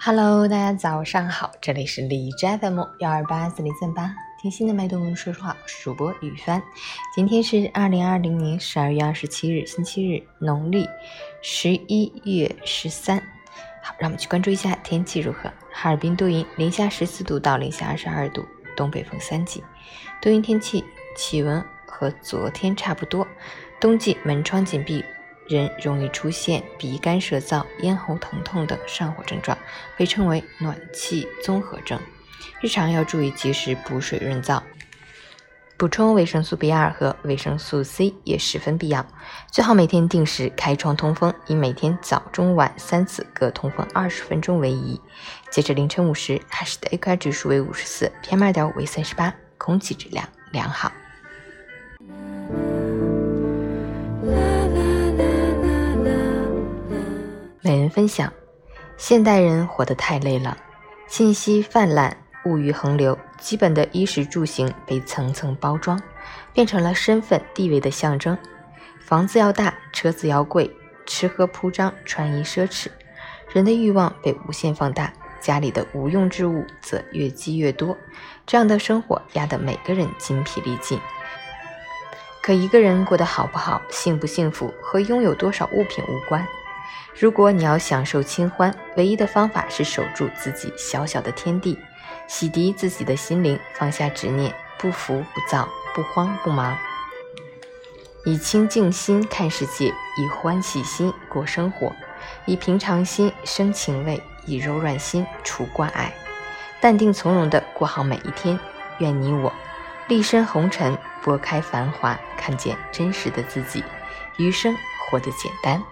Hello，大家早上好，这里是李斋 FM 幺二八四零三八，听心的脉动说说话，主播雨帆。今天是二零二零年十二月二十七日，星期日，农历十一月十三。好，让我们去关注一下天气如何。哈尔滨多云，零下十四度到零下二十二度，东北风三级，多云天气，气温和昨天差不多。冬季门窗紧闭。人容易出现鼻干舌燥、咽喉疼痛等上火症状，被称为暖气综合症。日常要注意及时补水润燥，补充维生素 B 二和维生素 C 也十分必要。最好每天定时开窗通风，以每天早中晚三次各通风二十分钟为宜。截至凌晨五时，海市的 AQI 指数为五十四，PM 二点五为三十八，空气质量良好。每人分享：现代人活得太累了，信息泛滥，物欲横流，基本的衣食住行被层层包装，变成了身份地位的象征。房子要大，车子要贵，吃喝铺张，穿衣奢侈，人的欲望被无限放大，家里的无用之物则越积越多。这样的生活压得每个人精疲力尽。可一个人过得好不好，幸不幸福，和拥有多少物品无关。如果你要享受清欢，唯一的方法是守住自己小小的天地，洗涤自己的心灵，放下执念，不浮不躁，不慌不忙，以清净心看世界，以欢喜心过生活，以平常心生情味，以柔软心除关爱，淡定从容地过好每一天。愿你我立身红尘，拨开繁华，看见真实的自己，余生活得简单。